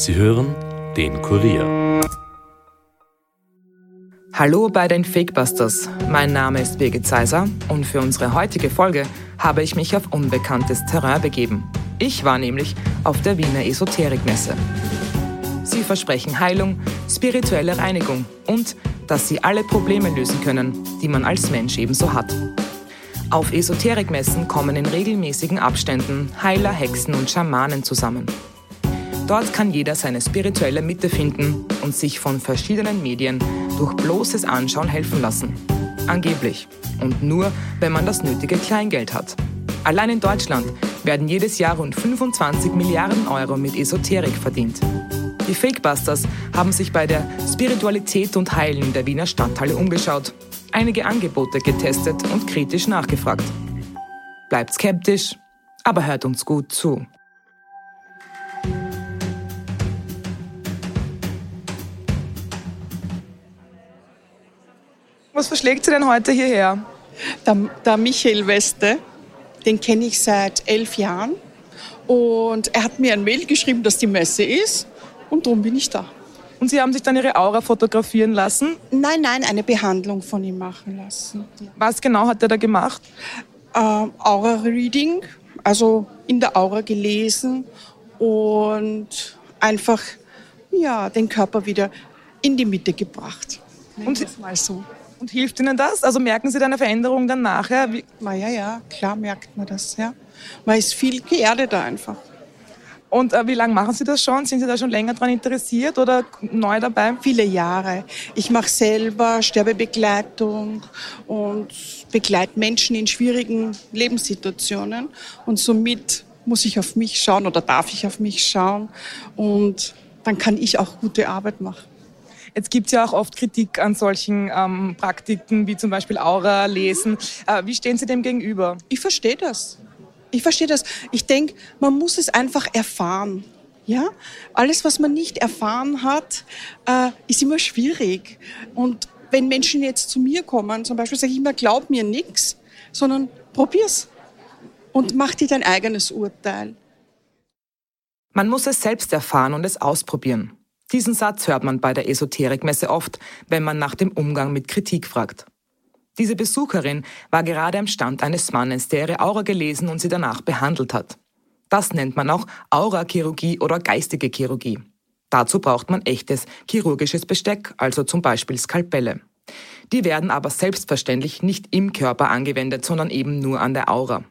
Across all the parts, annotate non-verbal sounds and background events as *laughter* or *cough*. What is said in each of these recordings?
Sie hören den Kurier. Hallo bei den Fakebusters. Mein Name ist Birgit Zeiser und für unsere heutige Folge habe ich mich auf unbekanntes Terrain begeben. Ich war nämlich auf der Wiener Esoterikmesse. Sie versprechen Heilung, spirituelle Reinigung und dass sie alle Probleme lösen können, die man als Mensch ebenso hat. Auf Esoterikmessen kommen in regelmäßigen Abständen Heiler, Hexen und Schamanen zusammen. Dort kann jeder seine spirituelle Mitte finden und sich von verschiedenen Medien durch bloßes Anschauen helfen lassen. Angeblich. Und nur, wenn man das nötige Kleingeld hat. Allein in Deutschland werden jedes Jahr rund 25 Milliarden Euro mit Esoterik verdient. Die Fakebusters haben sich bei der Spiritualität und Heilen der Wiener Stadthalle umgeschaut, einige Angebote getestet und kritisch nachgefragt. Bleibt skeptisch, aber hört uns gut zu. Was verschlägt Sie denn heute hierher? Der, der Michael Weste, den kenne ich seit elf Jahren. Und er hat mir ein Mail geschrieben, dass die Messe ist. Und darum bin ich da. Und Sie haben sich dann Ihre Aura fotografieren lassen? Nein, nein, eine Behandlung von ihm machen lassen. Was genau hat er da gemacht? Ähm, Aura-Reading, also in der Aura gelesen und einfach ja, den Körper wieder in die Mitte gebracht. Und das mal so. Und hilft Ihnen das? Also merken Sie da eine Veränderung dann nachher? Wie Na ja, ja, klar merkt man das, ja. Man ist viel geerdeter einfach. Und äh, wie lange machen Sie das schon? Sind Sie da schon länger daran interessiert oder neu dabei? Viele Jahre. Ich mache selber Sterbebegleitung und begleite Menschen in schwierigen Lebenssituationen. Und somit muss ich auf mich schauen oder darf ich auf mich schauen. Und dann kann ich auch gute Arbeit machen. Jetzt gibt es ja auch oft Kritik an solchen ähm, Praktiken, wie zum Beispiel Aura lesen. Äh, wie stehen Sie dem gegenüber? Ich verstehe das. Ich verstehe das. Ich denke, man muss es einfach erfahren. Ja? Alles, was man nicht erfahren hat, äh, ist immer schwierig. Und wenn Menschen jetzt zu mir kommen, zum Beispiel sage ich immer, glaub mir nichts, sondern probier's und mach dir dein eigenes Urteil. Man muss es selbst erfahren und es ausprobieren. Diesen Satz hört man bei der Esoterikmesse oft, wenn man nach dem Umgang mit Kritik fragt. Diese Besucherin war gerade am Stand eines Mannes, der ihre Aura gelesen und sie danach behandelt hat. Das nennt man auch Aurachirurgie oder geistige Chirurgie. Dazu braucht man echtes chirurgisches Besteck, also zum Beispiel Skalpelle. Die werden aber selbstverständlich nicht im Körper angewendet, sondern eben nur an der Aura.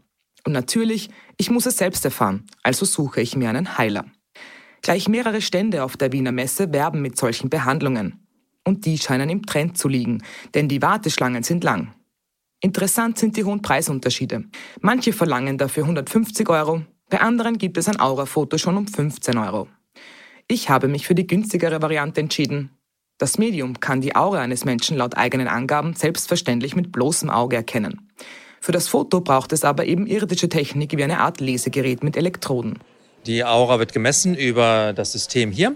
Und natürlich, ich muss es selbst erfahren, also suche ich mir einen Heiler. Gleich mehrere Stände auf der Wiener Messe werben mit solchen Behandlungen. Und die scheinen im Trend zu liegen, denn die Warteschlangen sind lang. Interessant sind die hohen Preisunterschiede. Manche verlangen dafür 150 Euro, bei anderen gibt es ein Aura-Foto schon um 15 Euro. Ich habe mich für die günstigere Variante entschieden. Das Medium kann die Aura eines Menschen laut eigenen Angaben selbstverständlich mit bloßem Auge erkennen. Für das Foto braucht es aber eben irdische Technik wie eine Art Lesegerät mit Elektroden. Die Aura wird gemessen über das System hier.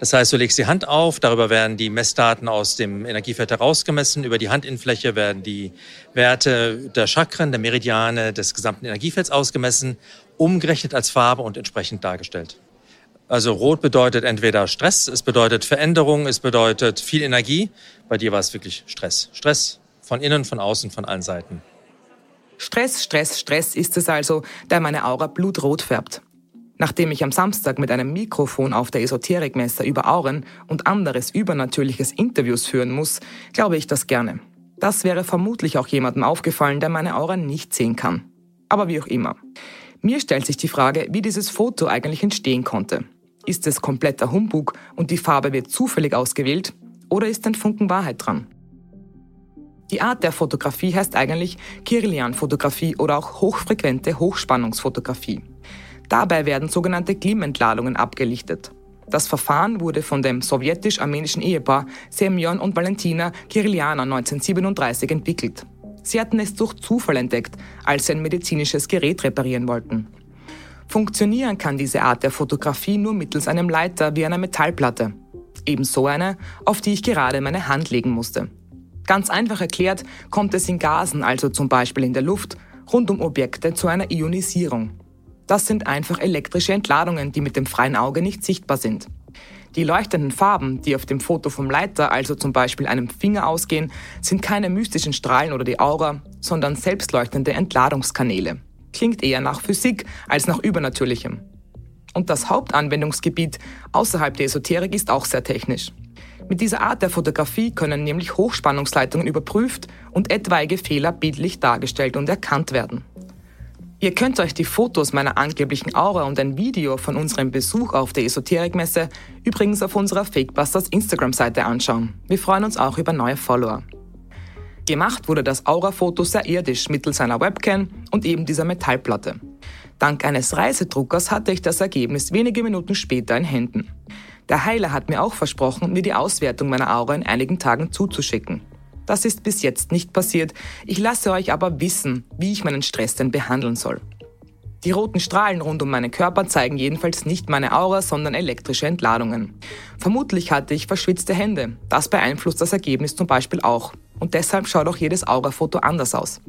Das heißt, du legst die Hand auf, darüber werden die Messdaten aus dem Energiefeld herausgemessen. Über die Handinnenfläche werden die Werte der Chakren, der Meridiane, des gesamten Energiefelds ausgemessen, umgerechnet als Farbe und entsprechend dargestellt. Also rot bedeutet entweder Stress, es bedeutet Veränderung, es bedeutet viel Energie. Bei dir war es wirklich Stress. Stress von innen, von außen, von allen Seiten. Stress, Stress, Stress ist es also, der meine Aura blutrot färbt. Nachdem ich am Samstag mit einem Mikrofon auf der Esoterikmesse über Auren und anderes Übernatürliches Interviews führen muss, glaube ich das gerne. Das wäre vermutlich auch jemandem aufgefallen, der meine Aura nicht sehen kann. Aber wie auch immer. Mir stellt sich die Frage, wie dieses Foto eigentlich entstehen konnte. Ist es kompletter Humbug und die Farbe wird zufällig ausgewählt? Oder ist ein Funken Wahrheit dran? Die Art der Fotografie heißt eigentlich Kirlian-Fotografie oder auch hochfrequente Hochspannungsfotografie. Dabei werden sogenannte Glimentladungen abgelichtet. Das Verfahren wurde von dem sowjetisch-armenischen Ehepaar Semyon und Valentina Kiriliana 1937 entwickelt. Sie hatten es durch Zufall entdeckt, als sie ein medizinisches Gerät reparieren wollten. Funktionieren kann diese Art der Fotografie nur mittels einem Leiter wie einer Metallplatte. Ebenso eine, auf die ich gerade meine Hand legen musste. Ganz einfach erklärt kommt es in Gasen, also zum Beispiel in der Luft, rund um Objekte zu einer Ionisierung. Das sind einfach elektrische Entladungen, die mit dem freien Auge nicht sichtbar sind. Die leuchtenden Farben, die auf dem Foto vom Leiter, also zum Beispiel einem Finger ausgehen, sind keine mystischen Strahlen oder die Aura, sondern selbstleuchtende Entladungskanäle. Klingt eher nach Physik als nach Übernatürlichem. Und das Hauptanwendungsgebiet außerhalb der Esoterik ist auch sehr technisch. Mit dieser Art der Fotografie können nämlich Hochspannungsleitungen überprüft und etwaige Fehler bildlich dargestellt und erkannt werden. Ihr könnt euch die Fotos meiner angeblichen Aura und ein Video von unserem Besuch auf der Esoterikmesse übrigens auf unserer Fakebusters Instagram-Seite anschauen. Wir freuen uns auch über neue Follower. Gemacht wurde das Aura-Foto sehr irdisch mittels einer Webcam und eben dieser Metallplatte. Dank eines Reisedruckers hatte ich das Ergebnis wenige Minuten später in Händen. Der Heiler hat mir auch versprochen, mir die Auswertung meiner Aura in einigen Tagen zuzuschicken. Das ist bis jetzt nicht passiert. Ich lasse euch aber wissen, wie ich meinen Stress denn behandeln soll. Die roten Strahlen rund um meinen Körper zeigen jedenfalls nicht meine Aura, sondern elektrische Entladungen. Vermutlich hatte ich verschwitzte Hände. Das beeinflusst das Ergebnis zum Beispiel auch. Und deshalb schaut auch jedes Aura-Foto anders aus.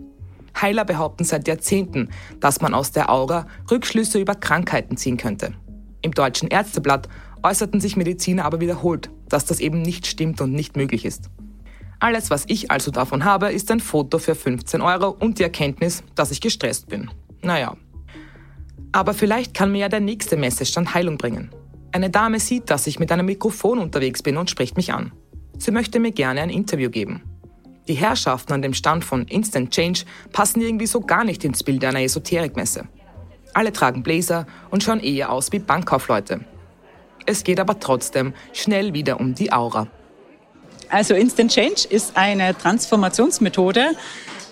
Heiler behaupten seit Jahrzehnten, dass man aus der Aura Rückschlüsse über Krankheiten ziehen könnte. Im deutschen Ärzteblatt äußerten sich Mediziner aber wiederholt, dass das eben nicht stimmt und nicht möglich ist. Alles, was ich also davon habe, ist ein Foto für 15 Euro und die Erkenntnis, dass ich gestresst bin. Naja. Aber vielleicht kann mir ja der nächste Messestand Heilung bringen. Eine Dame sieht, dass ich mit einem Mikrofon unterwegs bin und spricht mich an. Sie möchte mir gerne ein Interview geben. Die Herrschaften an dem Stand von Instant Change passen irgendwie so gar nicht ins Bild einer Esoterikmesse. Alle tragen Bläser und schauen eher aus wie Bankkaufleute. Es geht aber trotzdem schnell wieder um die Aura. Also Instant Change ist eine Transformationsmethode,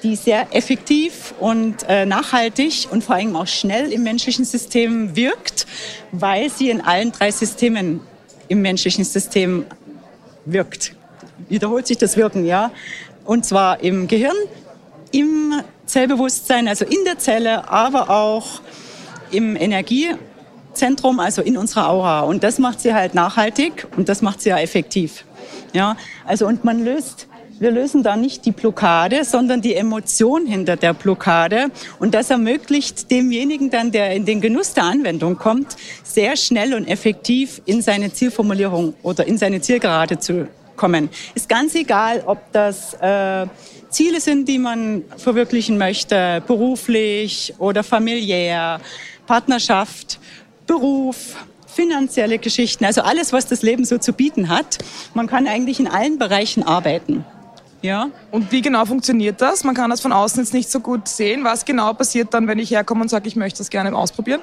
die sehr effektiv und äh, nachhaltig und vor allem auch schnell im menschlichen System wirkt, weil sie in allen drei Systemen im menschlichen System wirkt. Wiederholt sich das Wirken, ja. Und zwar im Gehirn, im Zellbewusstsein, also in der Zelle, aber auch im Energiezentrum, also in unserer Aura. Und das macht sie halt nachhaltig und das macht sie ja effektiv. Ja, also und man löst wir lösen da nicht die Blockade, sondern die Emotion hinter der Blockade. Und das ermöglicht demjenigen dann, der in den Genuss der Anwendung kommt, sehr schnell und effektiv in seine Zielformulierung oder in seine Zielgerade zu kommen. Ist ganz egal, ob das äh, Ziele sind, die man verwirklichen möchte, beruflich oder familiär, Partnerschaft, Beruf, finanzielle Geschichten, also alles, was das Leben so zu bieten hat. Man kann eigentlich in allen Bereichen arbeiten. Ja. Und wie genau funktioniert das? Man kann das von außen jetzt nicht so gut sehen. Was genau passiert dann, wenn ich herkomme und sage, ich möchte das gerne ausprobieren?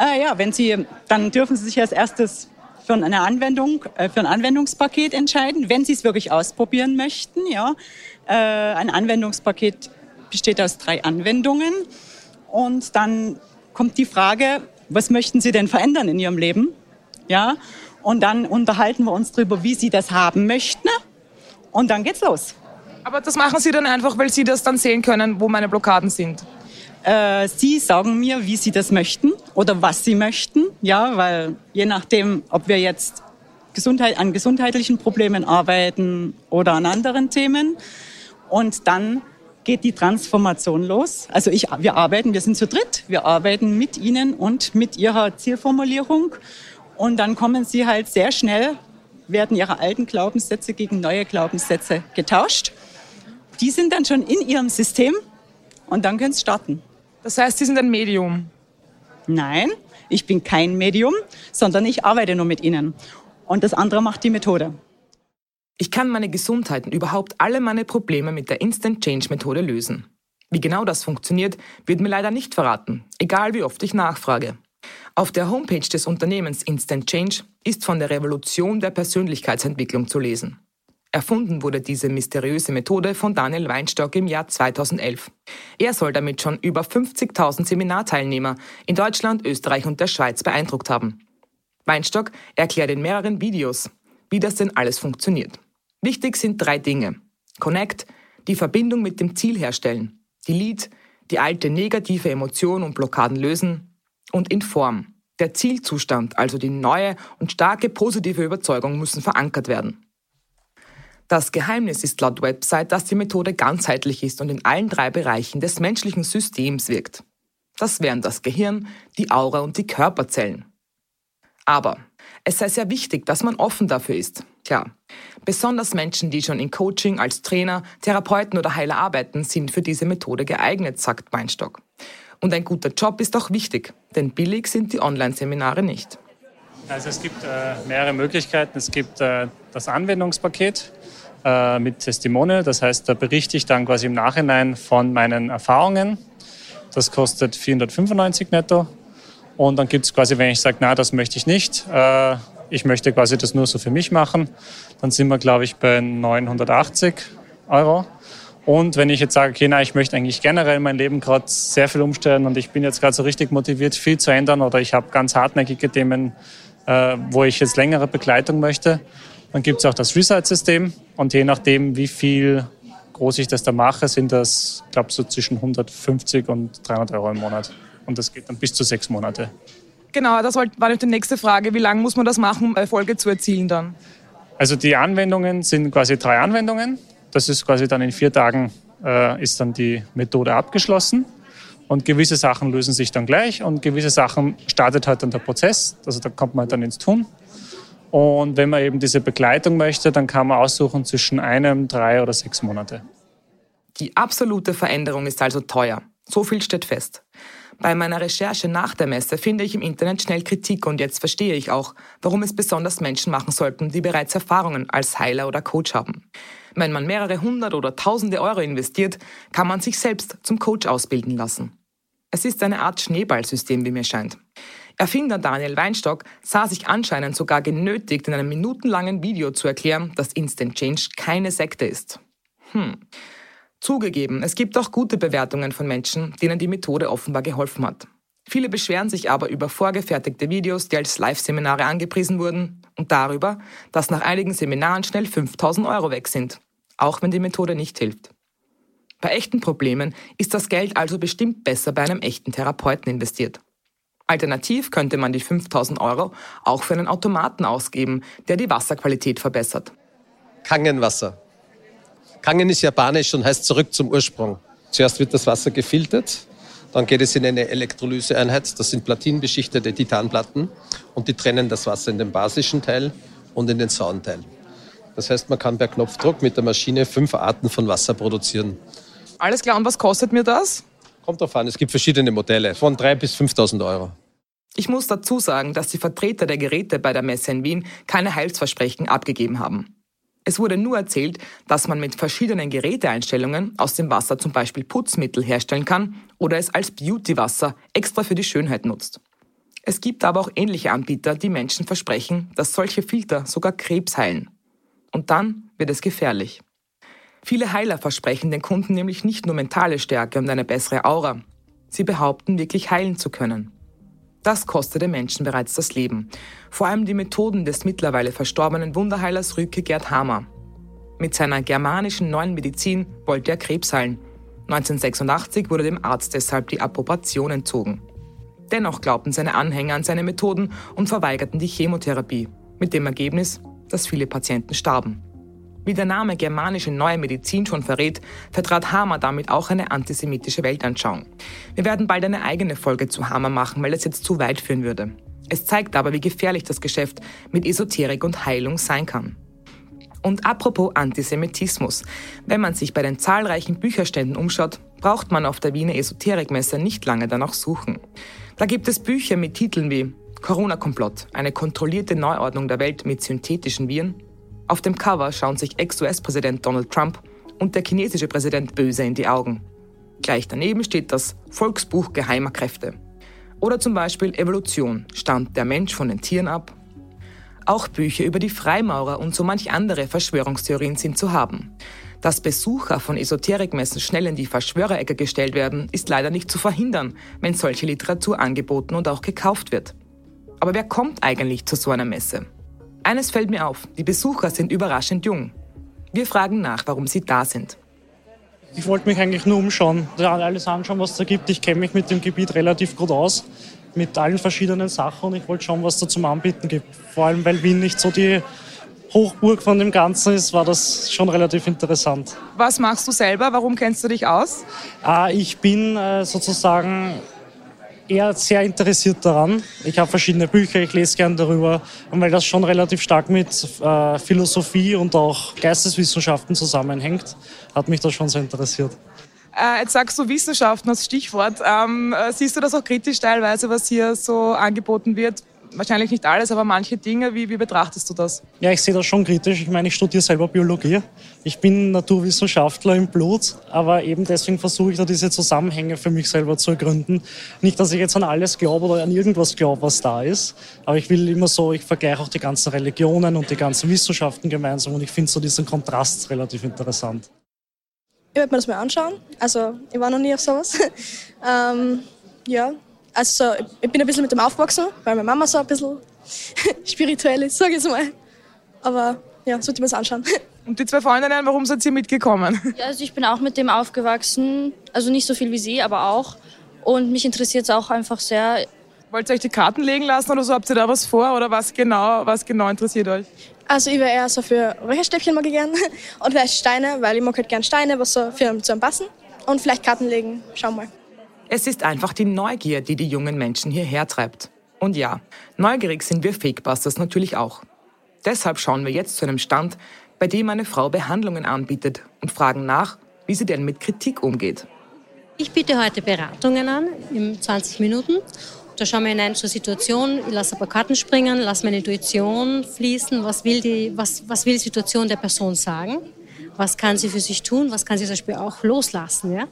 Äh, ja, wenn Sie, dann dürfen Sie sich als erstes für eine Anwendung, äh, für ein Anwendungspaket entscheiden, wenn Sie es wirklich ausprobieren möchten. Ja, äh, ein Anwendungspaket besteht aus drei Anwendungen und dann kommt die Frage, was möchten Sie denn verändern in Ihrem Leben? Ja, und dann unterhalten wir uns darüber, wie Sie das haben möchten. Und dann geht's los. Aber das machen Sie dann einfach, weil Sie das dann sehen können, wo meine Blockaden sind. Äh, Sie sagen mir, wie Sie das möchten oder was Sie möchten. Ja, weil je nachdem, ob wir jetzt Gesundheit, an gesundheitlichen Problemen arbeiten oder an anderen Themen. Und dann geht die Transformation los. Also ich, wir arbeiten, wir sind zu dritt, wir arbeiten mit Ihnen und mit Ihrer Zielformulierung. Und dann kommen Sie halt sehr schnell, werden Ihre alten Glaubenssätze gegen neue Glaubenssätze getauscht. Die sind dann schon in Ihrem System und dann können Sie starten. Das heißt, Sie sind ein Medium? Nein, ich bin kein Medium, sondern ich arbeite nur mit Ihnen. Und das andere macht die Methode. Ich kann meine Gesundheit und überhaupt alle meine Probleme mit der Instant Change Methode lösen. Wie genau das funktioniert, wird mir leider nicht verraten, egal wie oft ich nachfrage. Auf der Homepage des Unternehmens Instant Change ist von der Revolution der Persönlichkeitsentwicklung zu lesen. Erfunden wurde diese mysteriöse Methode von Daniel Weinstock im Jahr 2011. Er soll damit schon über 50.000 Seminarteilnehmer in Deutschland, Österreich und der Schweiz beeindruckt haben. Weinstock erklärt in mehreren Videos, wie das denn alles funktioniert. Wichtig sind drei Dinge. Connect, die Verbindung mit dem Ziel herstellen. Delete, die alte negative Emotion und Blockaden lösen. Und Inform, der Zielzustand, also die neue und starke positive Überzeugung müssen verankert werden. Das Geheimnis ist laut Website, dass die Methode ganzheitlich ist und in allen drei Bereichen des menschlichen Systems wirkt. Das wären das Gehirn, die Aura und die Körperzellen. Aber Es sei sehr wichtig, dass man offen dafür ist. Klar. Besonders Menschen, die schon in Coaching als Trainer, Therapeuten oder Heiler arbeiten, sind für diese Methode geeignet, sagt Weinstock. Und ein guter Job ist auch wichtig, denn billig sind die Online-Seminare nicht. Also es gibt äh, mehrere Möglichkeiten. Es gibt äh, das Anwendungspaket äh, mit Testimonial. Das heißt, da berichte ich dann quasi im Nachhinein von meinen Erfahrungen. Das kostet 495 netto. Und dann gibt es quasi, wenn ich sage, na, das möchte ich nicht, äh, ich möchte quasi das nur so für mich machen, dann sind wir, glaube ich, bei 980 Euro. Und wenn ich jetzt sage, okay, na, ich möchte eigentlich generell mein Leben gerade sehr viel umstellen und ich bin jetzt gerade so richtig motiviert, viel zu ändern oder ich habe ganz hartnäckige Themen, äh, wo ich jetzt längere Begleitung möchte, dann gibt es auch das Research-System und je nachdem, wie viel groß ich das da mache, sind das, glaube so zwischen 150 und 300 Euro im Monat. Und das geht dann bis zu sechs Monate. Genau, das war die nächste Frage. Wie lange muss man das machen, um Erfolge zu erzielen dann? Also die Anwendungen sind quasi drei Anwendungen. Das ist quasi dann in vier Tagen äh, ist dann die Methode abgeschlossen. Und gewisse Sachen lösen sich dann gleich und gewisse Sachen startet halt dann der Prozess. Also da kommt man dann ins Tun. Und wenn man eben diese Begleitung möchte, dann kann man aussuchen zwischen einem, drei oder sechs Monate. Die absolute Veränderung ist also teuer. So viel steht fest. Bei meiner Recherche nach der Messe finde ich im Internet schnell Kritik und jetzt verstehe ich auch, warum es besonders Menschen machen sollten, die bereits Erfahrungen als Heiler oder Coach haben. Wenn man mehrere hundert oder tausende Euro investiert, kann man sich selbst zum Coach ausbilden lassen. Es ist eine Art Schneeballsystem, wie mir scheint. Erfinder Daniel Weinstock sah sich anscheinend sogar genötigt, in einem minutenlangen Video zu erklären, dass Instant Change keine Sekte ist. Hm. Zugegeben, es gibt auch gute Bewertungen von Menschen, denen die Methode offenbar geholfen hat. Viele beschweren sich aber über vorgefertigte Videos, die als Live-Seminare angepriesen wurden und darüber, dass nach einigen Seminaren schnell 5000 Euro weg sind, auch wenn die Methode nicht hilft. Bei echten Problemen ist das Geld also bestimmt besser bei einem echten Therapeuten investiert. Alternativ könnte man die 5000 Euro auch für einen Automaten ausgeben, der die Wasserqualität verbessert. Kangenwasser. Kangen ist japanisch und heißt zurück zum Ursprung. Zuerst wird das Wasser gefiltert, dann geht es in eine Elektrolyseeinheit. Das sind platinbeschichtete Titanplatten und die trennen das Wasser in den basischen Teil und in den sauren Teil. Das heißt, man kann per Knopfdruck mit der Maschine fünf Arten von Wasser produzieren. Alles klar, und was kostet mir das? Kommt drauf an, es gibt verschiedene Modelle, von 3.000 bis 5.000 Euro. Ich muss dazu sagen, dass die Vertreter der Geräte bei der Messe in Wien keine Heilsversprechen abgegeben haben. Es wurde nur erzählt, dass man mit verschiedenen Geräteeinstellungen aus dem Wasser zum Beispiel Putzmittel herstellen kann oder es als Beautywasser extra für die Schönheit nutzt. Es gibt aber auch ähnliche Anbieter, die Menschen versprechen, dass solche Filter sogar Krebs heilen. Und dann wird es gefährlich. Viele Heiler versprechen den Kunden nämlich nicht nur mentale Stärke und eine bessere Aura. Sie behaupten wirklich heilen zu können. Das kostete Menschen bereits das Leben. Vor allem die Methoden des mittlerweile verstorbenen Wunderheilers Rüke Gerd Hamer. Mit seiner germanischen neuen Medizin wollte er Krebs heilen. 1986 wurde dem Arzt deshalb die Approbation entzogen. Dennoch glaubten seine Anhänger an seine Methoden und verweigerten die Chemotherapie, mit dem Ergebnis, dass viele Patienten starben. Wie der Name germanische neue Medizin schon verrät, vertrat Hamer damit auch eine antisemitische Weltanschauung. Wir werden bald eine eigene Folge zu Hamer machen, weil es jetzt zu weit führen würde. Es zeigt aber, wie gefährlich das Geschäft mit Esoterik und Heilung sein kann. Und apropos Antisemitismus. Wenn man sich bei den zahlreichen Bücherständen umschaut, braucht man auf der Wiener Esoterikmesse nicht lange danach suchen. Da gibt es Bücher mit Titeln wie Corona-Komplott, eine kontrollierte Neuordnung der Welt mit synthetischen Viren auf dem Cover schauen sich Ex-US-Präsident Donald Trump und der chinesische Präsident böse in die Augen. Gleich daneben steht das Volksbuch geheimer Kräfte. Oder zum Beispiel Evolution, stammt der Mensch von den Tieren ab? Auch Bücher über die Freimaurer und so manch andere Verschwörungstheorien sind zu haben. Dass Besucher von Esoterikmessen schnell in die Verschwörerecke gestellt werden, ist leider nicht zu verhindern, wenn solche Literatur angeboten und auch gekauft wird. Aber wer kommt eigentlich zu so einer Messe? Eines fällt mir auf, die Besucher sind überraschend jung. Wir fragen nach, warum sie da sind. Ich wollte mich eigentlich nur umschauen, alles anschauen, was es da gibt. Ich kenne mich mit dem Gebiet relativ gut aus, mit allen verschiedenen Sachen und ich wollte schauen, was es da zum Anbieten gibt. Vor allem, weil Wien nicht so die Hochburg von dem Ganzen ist, war das schon relativ interessant. Was machst du selber? Warum kennst du dich aus? Ah, ich bin äh, sozusagen eher sehr interessiert daran. Ich habe verschiedene Bücher, ich lese gern darüber. Und weil das schon relativ stark mit äh, Philosophie und auch Geisteswissenschaften zusammenhängt, hat mich das schon sehr interessiert. Äh, jetzt sagst du Wissenschaften als Stichwort. Ähm, äh, siehst du das auch kritisch teilweise, was hier so angeboten wird? Wahrscheinlich nicht alles, aber manche Dinge. Wie, wie betrachtest du das? Ja, ich sehe das schon kritisch. Ich meine, ich studiere selber Biologie. Ich bin Naturwissenschaftler im Blut, aber eben deswegen versuche ich da diese Zusammenhänge für mich selber zu ergründen. Nicht, dass ich jetzt an alles glaube oder an irgendwas glaube, was da ist, aber ich will immer so, ich vergleiche auch die ganzen Religionen und die ganzen Wissenschaften gemeinsam und ich finde so diesen Kontrast relativ interessant. Ich werde mir das mal anschauen. Also, ich war noch nie auf sowas. *laughs* ähm, ja, also ich bin ein bisschen mit dem aufgewachsen, weil meine Mama so ein bisschen *laughs* spirituell ist, sage ich mal. Aber ja, sollte mir das anschauen. *laughs* Und die zwei Freundinnen, warum seid ihr mitgekommen? Ja, also ich bin auch mit dem aufgewachsen. Also nicht so viel wie sie, aber auch. Und mich interessiert es auch einfach sehr. Wollt ihr euch die Karten legen lassen oder so? Habt ihr da was vor oder was genau, was genau interessiert euch? Also ich wäre eher so für Räucherstäbchen mag ich gern *laughs* und vielleicht Steine, weil ich mag halt gern Steine, was so für zu einem passen. Und vielleicht Karten legen, schauen wir mal. Es ist einfach die Neugier, die die jungen Menschen hierher treibt. Und ja, neugierig sind wir Fakebusters natürlich auch. Deshalb schauen wir jetzt zu einem Stand, bei dem eine Frau Behandlungen anbietet und fragen nach, wie sie denn mit Kritik umgeht. Ich biete heute Beratungen an, in 20 Minuten. Da schauen wir hinein zur Situation, ich lasse ein paar Karten springen, lasse meine Intuition fließen, was will die, was, was will die Situation der Person sagen, was kann sie für sich tun, was kann sie zum Beispiel auch loslassen. Ja?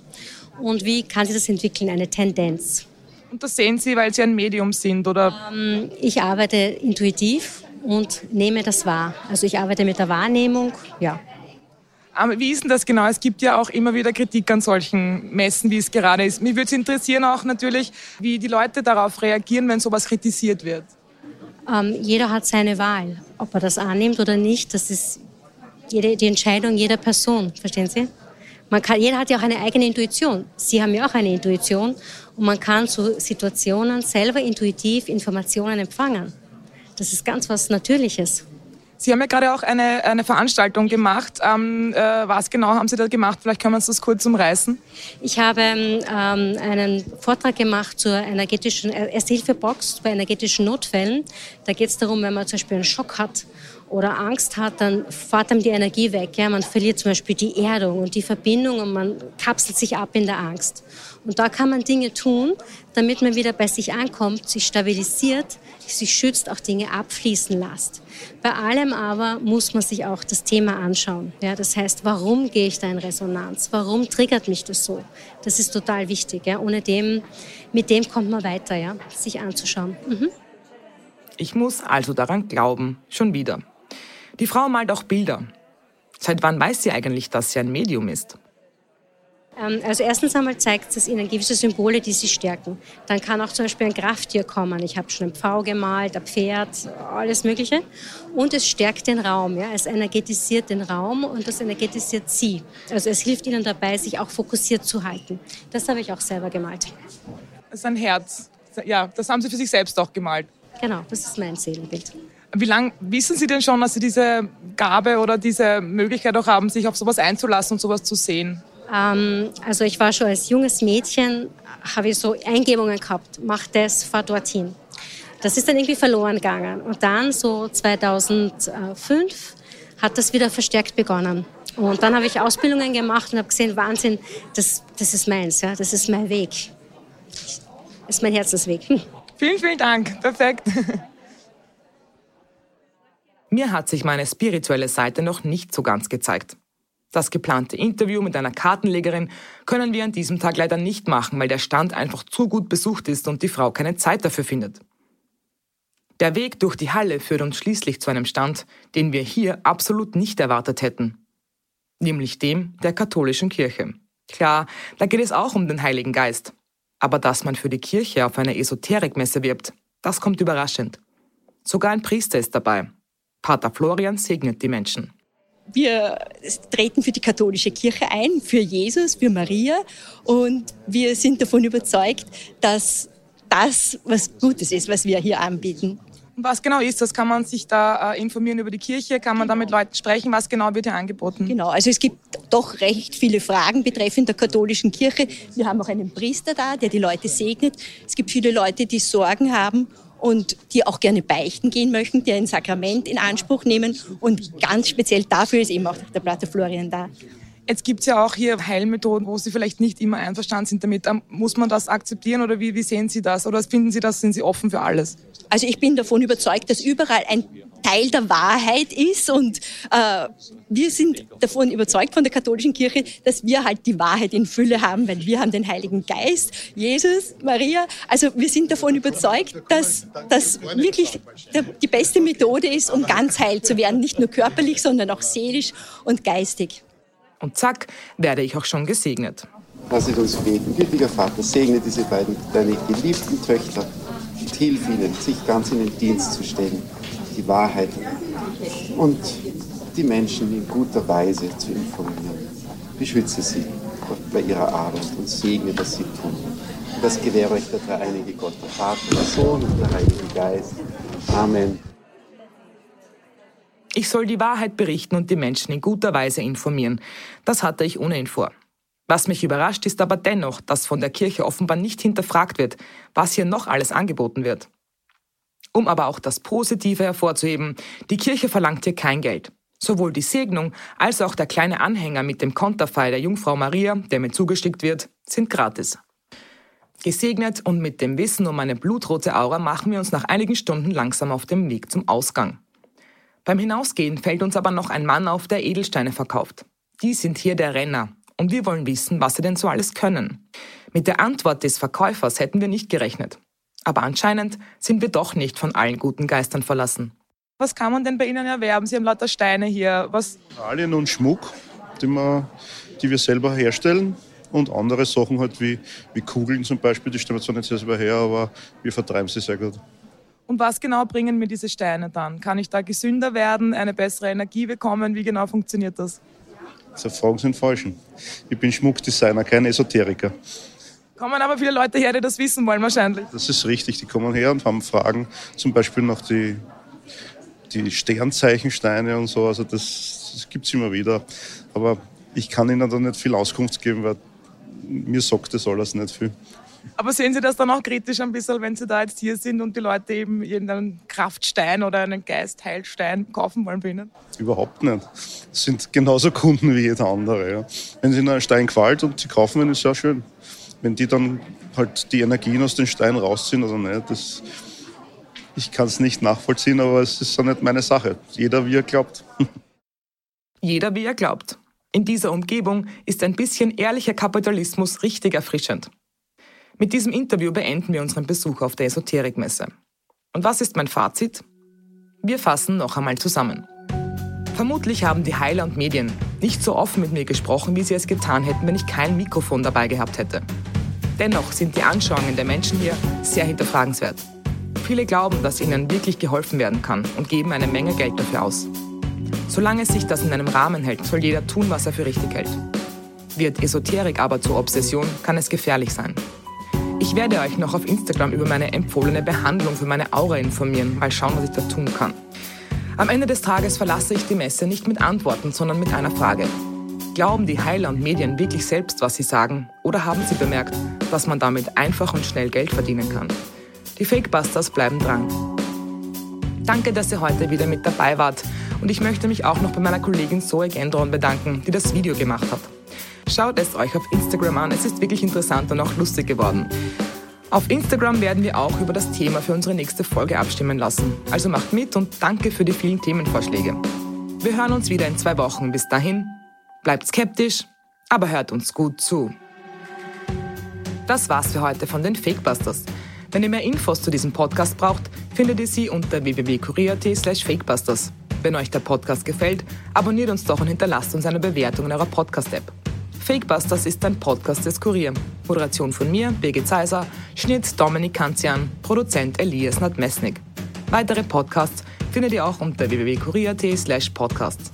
Und wie kann sich das entwickeln, eine Tendenz. Und das sehen Sie, weil Sie ein Medium sind, oder? Ähm, ich arbeite intuitiv und nehme das wahr. Also ich arbeite mit der Wahrnehmung, ja. Aber wie ist denn das genau? Es gibt ja auch immer wieder Kritik an solchen Messen, wie es gerade ist. Mich würde es interessieren auch natürlich, wie die Leute darauf reagieren, wenn sowas kritisiert wird. Ähm, jeder hat seine Wahl. Ob er das annimmt oder nicht, das ist jede, die Entscheidung jeder Person. Verstehen Sie? Man kann, jeder hat ja auch eine eigene Intuition. Sie haben ja auch eine Intuition und man kann zu Situationen selber intuitiv Informationen empfangen. Das ist ganz was Natürliches. Sie haben ja gerade auch eine, eine Veranstaltung gemacht. Ähm, äh, was genau haben Sie da gemacht? Vielleicht können wir uns das kurz umreißen. Ich habe ähm, einen Vortrag gemacht zur energetischen Ersthilfebox bei energetischen Notfällen. Da geht es darum, wenn man zum Beispiel einen Schock hat oder Angst hat, dann fährt einem die Energie weg. Ja? Man verliert zum Beispiel die Erdung und die Verbindung und man kapselt sich ab in der Angst. Und da kann man Dinge tun, damit man wieder bei sich ankommt, sich stabilisiert, sich schützt, auch Dinge abfließen lässt. Bei allem aber muss man sich auch das Thema anschauen. Ja? Das heißt, warum gehe ich da in Resonanz? Warum triggert mich das so? Das ist total wichtig. Ja? Ohne dem, mit dem kommt man weiter, ja? sich anzuschauen. Mhm. Ich muss also daran glauben, schon wieder. Die Frau malt auch Bilder. Seit wann weiß sie eigentlich, dass sie ein Medium ist? Ähm, also erstens einmal zeigt es ihnen gewisse Symbole, die sie stärken. Dann kann auch zum Beispiel ein Krafttier kommen. Ich habe schon ein Pfau gemalt, ein Pferd, alles Mögliche. Und es stärkt den Raum. Ja? Es energetisiert den Raum und das energetisiert sie. Also es hilft ihnen dabei, sich auch fokussiert zu halten. Das habe ich auch selber gemalt. Das ist ein Herz. Ja, das haben Sie für sich selbst auch gemalt. Genau, das ist mein Seelenbild. Wie lange wissen Sie denn schon, dass Sie diese Gabe oder diese Möglichkeit auch haben, sich auf sowas einzulassen und sowas zu sehen? Ähm, also ich war schon als junges Mädchen, habe ich so Eingebungen gehabt, mach das, fahr dorthin. Das ist dann irgendwie verloren gegangen. Und dann so 2005 hat das wieder verstärkt begonnen. Und dann habe ich Ausbildungen gemacht und habe gesehen, Wahnsinn, das, das ist meins, ja, das ist mein Weg. Das ist mein Herzensweg. *laughs* Vielen, vielen Dank. Perfekt. *laughs* Mir hat sich meine spirituelle Seite noch nicht so ganz gezeigt. Das geplante Interview mit einer Kartenlegerin können wir an diesem Tag leider nicht machen, weil der Stand einfach zu gut besucht ist und die Frau keine Zeit dafür findet. Der Weg durch die Halle führt uns schließlich zu einem Stand, den wir hier absolut nicht erwartet hätten, nämlich dem der katholischen Kirche. Klar, da geht es auch um den Heiligen Geist. Aber dass man für die Kirche auf einer Esoterikmesse wirbt, das kommt überraschend. Sogar ein Priester ist dabei, Pater Florian segnet die Menschen. Wir treten für die katholische Kirche ein, für Jesus, für Maria und wir sind davon überzeugt, dass das was Gutes ist, was wir hier anbieten. Was genau ist das? Kann man sich da äh, informieren über die Kirche? Kann man da mit Leuten sprechen? Was genau wird hier angeboten? Genau, also es gibt doch recht viele Fragen betreffend der katholischen Kirche. Wir haben auch einen Priester da, der die Leute segnet. Es gibt viele Leute, die Sorgen haben und die auch gerne beichten gehen möchten, die ein Sakrament in Anspruch nehmen. Und ganz speziell dafür ist eben auch der Pater Florian da. Jetzt gibt es ja auch hier Heilmethoden, wo Sie vielleicht nicht immer einverstanden sind damit. Ähm, muss man das akzeptieren oder wie, wie sehen Sie das? Oder finden Sie das, sind Sie offen für alles? Also ich bin davon überzeugt, dass überall ein Teil der Wahrheit ist und äh, wir sind davon überzeugt von der katholischen Kirche, dass wir halt die Wahrheit in Fülle haben, weil wir haben den Heiligen Geist, Jesus, Maria. Also wir sind davon überzeugt, dass das wirklich die beste Methode ist, um ganz heil zu werden, nicht nur körperlich, sondern auch seelisch und geistig. Und zack, werde ich auch schon gesegnet. Lass uns beten. Gütiger Vater, segne diese beiden, deine geliebten Töchter und hilf ihnen, sich ganz in den Dienst zu stellen, die Wahrheit und die Menschen in guter Weise zu informieren. Beschütze sie bei ihrer Arbeit und segne, was sie tun. Und das gewähre euch der dreieinige Gott, der Vater, der Sohn und der Heilige Geist. Amen. Ich soll die Wahrheit berichten und die Menschen in guter Weise informieren. Das hatte ich ohnehin vor. Was mich überrascht, ist aber dennoch, dass von der Kirche offenbar nicht hinterfragt wird, was hier noch alles angeboten wird. Um aber auch das Positive hervorzuheben, die Kirche verlangt hier kein Geld. Sowohl die Segnung als auch der kleine Anhänger mit dem Konterfei der Jungfrau Maria, der mir zugestickt wird, sind gratis. Gesegnet und mit dem Wissen um meine blutrote Aura machen wir uns nach einigen Stunden langsam auf dem Weg zum Ausgang. Beim Hinausgehen fällt uns aber noch ein Mann auf, der Edelsteine verkauft. Die sind hier der Renner und wir wollen wissen, was sie denn so alles können. Mit der Antwort des Verkäufers hätten wir nicht gerechnet. Aber anscheinend sind wir doch nicht von allen guten Geistern verlassen. Was kann man denn bei Ihnen erwerben? Sie haben lauter Steine hier. Was? Alien und Schmuck, die, wir, die wir selber herstellen. Und andere Sachen halt wie, wie Kugeln zum Beispiel, die stellen wir zwar nicht selber her, aber wir vertreiben sie sehr gut. Und was genau bringen mir diese Steine dann? Kann ich da gesünder werden, eine bessere Energie bekommen? Wie genau funktioniert das? Diese Fragen sind falsch. Ich bin Schmuckdesigner, kein Esoteriker. Kommen aber viele Leute her, die das wissen wollen wahrscheinlich. Das ist richtig, die kommen her und haben Fragen, zum Beispiel nach die, die Sternzeichensteine und so. Also das, das gibt es immer wieder. Aber ich kann Ihnen da nicht viel Auskunft geben, weil mir sagt das alles nicht viel. Aber sehen Sie das dann auch kritisch ein bisschen, wenn Sie da jetzt hier sind und die Leute eben irgendeinen Kraftstein oder einen Geistheilstein kaufen wollen bei Ihnen? Überhaupt nicht. Das sind genauso Kunden wie jeder andere. Ja. Wenn Sie einen Stein gefällt und Sie kaufen ihn, ist ja schön. Wenn die dann halt die Energien aus den Steinen rausziehen oder nicht, das, ich kann es nicht nachvollziehen, aber es ist ja nicht meine Sache. Jeder wie er glaubt. *laughs* Jeder wie er glaubt. In dieser Umgebung ist ein bisschen ehrlicher Kapitalismus richtig erfrischend. Mit diesem Interview beenden wir unseren Besuch auf der Esoterikmesse. Und was ist mein Fazit? Wir fassen noch einmal zusammen. Vermutlich haben die Heiler und Medien nicht so offen mit mir gesprochen, wie sie es getan hätten, wenn ich kein Mikrofon dabei gehabt hätte. Dennoch sind die Anschauungen der Menschen hier sehr hinterfragenswert. Viele glauben, dass ihnen wirklich geholfen werden kann und geben eine Menge Geld dafür aus. Solange sich das in einem Rahmen hält, soll jeder tun, was er für richtig hält. Wird Esoterik aber zur Obsession, kann es gefährlich sein. Ich werde euch noch auf Instagram über meine empfohlene Behandlung für meine Aura informieren. Mal schauen, was ich da tun kann. Am Ende des Tages verlasse ich die Messe nicht mit Antworten, sondern mit einer Frage. Glauben die Heiler und Medien wirklich selbst, was sie sagen? Oder haben sie bemerkt, dass man damit einfach und schnell Geld verdienen kann? Die Fakebusters bleiben dran. Danke, dass ihr heute wieder mit dabei wart. Und ich möchte mich auch noch bei meiner Kollegin Zoe Gendron bedanken, die das Video gemacht hat. Schaut es euch auf Instagram an, es ist wirklich interessant und auch lustig geworden. Auf Instagram werden wir auch über das Thema für unsere nächste Folge abstimmen lassen. Also macht mit und danke für die vielen Themenvorschläge. Wir hören uns wieder in zwei Wochen. Bis dahin, bleibt skeptisch, aber hört uns gut zu. Das war's für heute von den Fakebusters. Wenn ihr mehr Infos zu diesem Podcast braucht, findet ihr sie unter www.kurier.at slash fakebusters. Wenn euch der Podcast gefällt, abonniert uns doch und hinterlasst uns eine Bewertung in eurer Podcast-App. Fakebusters ist ein Podcast des Kurier. Moderation von mir, Birgit Zeiser, Schnitt Dominik Kanzian, Produzent Elias Nadmesnik. Weitere Podcasts findet ihr auch unter www.kurier.at slash podcasts.